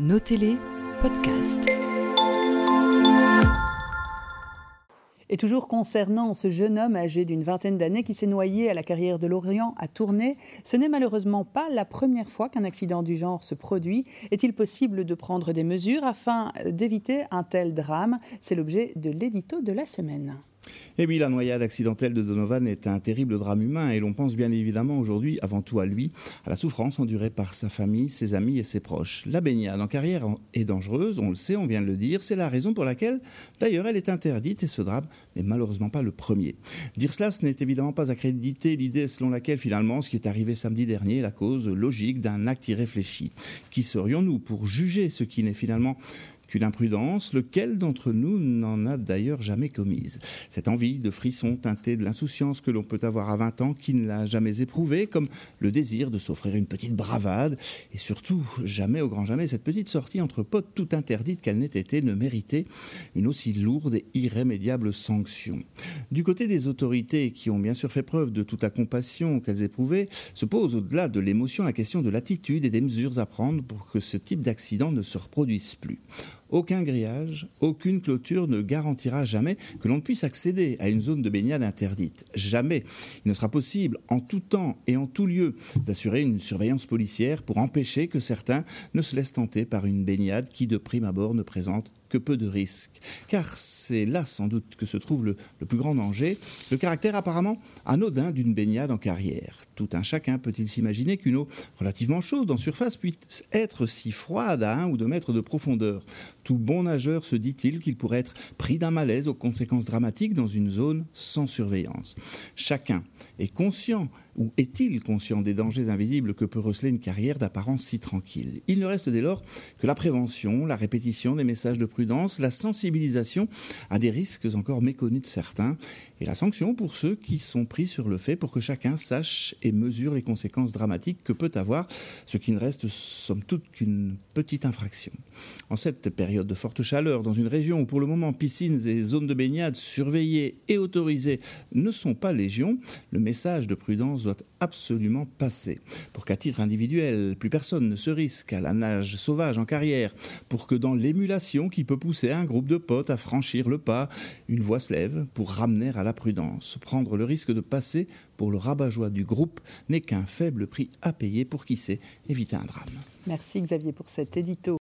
Notez-les, podcast. Et toujours concernant ce jeune homme âgé d'une vingtaine d'années qui s'est noyé à la carrière de l'Orient à Tournai, ce n'est malheureusement pas la première fois qu'un accident du genre se produit. Est-il possible de prendre des mesures afin d'éviter un tel drame? C'est l'objet de l'édito de la semaine. Et oui, la noyade accidentelle de Donovan est un terrible drame humain et l'on pense bien évidemment aujourd'hui avant tout à lui, à la souffrance endurée par sa famille, ses amis et ses proches. La baignade en carrière est dangereuse, on le sait, on vient de le dire, c'est la raison pour laquelle d'ailleurs elle est interdite et ce drame n'est malheureusement pas le premier. Dire cela, ce n'est évidemment pas accréditer l'idée selon laquelle finalement ce qui est arrivé samedi dernier est la cause logique d'un acte irréfléchi. Qui serions-nous pour juger ce qui n'est finalement qu'une imprudence, lequel d'entre nous n'en a d'ailleurs jamais commise Cette envie de frisson teintée de l'insouciance que l'on peut avoir à 20 ans qui ne l'a jamais éprouvée, comme le désir de s'offrir une petite bravade, et surtout, jamais au grand jamais, cette petite sortie entre potes tout interdite qu'elle n'ait été ne méritait une aussi lourde et irrémédiable sanction. Du côté des autorités qui ont bien sûr fait preuve de toute la compassion qu'elles éprouvaient, se pose au-delà de l'émotion la question de l'attitude et des mesures à prendre pour que ce type d'accident ne se reproduise plus. Aucun grillage, aucune clôture ne garantira jamais que l'on puisse accéder à une zone de baignade interdite. Jamais. Il ne sera possible, en tout temps et en tout lieu, d'assurer une surveillance policière pour empêcher que certains ne se laissent tenter par une baignade qui, de prime abord, ne présente que peu de risques. Car c'est là sans doute que se trouve le, plus grand danger, le caractère apparemment anodin d'une baignade en carrière. Tout un chacun peut-il s'imaginer qu'une eau relativement chaude en surface puisse être si froide à un ou deux mètres de profondeur? Tout bon nageur se dit-il qu'il pourrait être pris d'un malaise aux conséquences dramatiques dans une zone sans surveillance. Chacun est conscient ou est-il conscient des dangers invisibles que peut receler une carrière d'apparence si tranquille? Il ne reste dès lors que la prévention, la répétition des messages de prudence, la sensibilisation à des risques encore méconnus de certains, et la sanction pour ceux qui sont pris sur le fait pour que chacun sache et mesure les conséquences dramatiques que peut avoir ce qui ne reste somme toute qu'une petite infraction. En cette période de forte chaleur, dans une région où pour le moment piscines et zones de baignade surveillées et autorisées ne sont pas légion, le message de prudence doit absolument passer. Pour qu'à titre individuel, plus personne ne se risque à la nage sauvage en carrière, pour que dans l'émulation qui peut pousser un groupe de potes à franchir le pas, une voix se lève pour ramener à la prudence. Prendre le risque de passer pour le rabat-joie du groupe n'est qu'un faible prix à payer pour qui sait éviter un drame. Merci Xavier pour cet édito.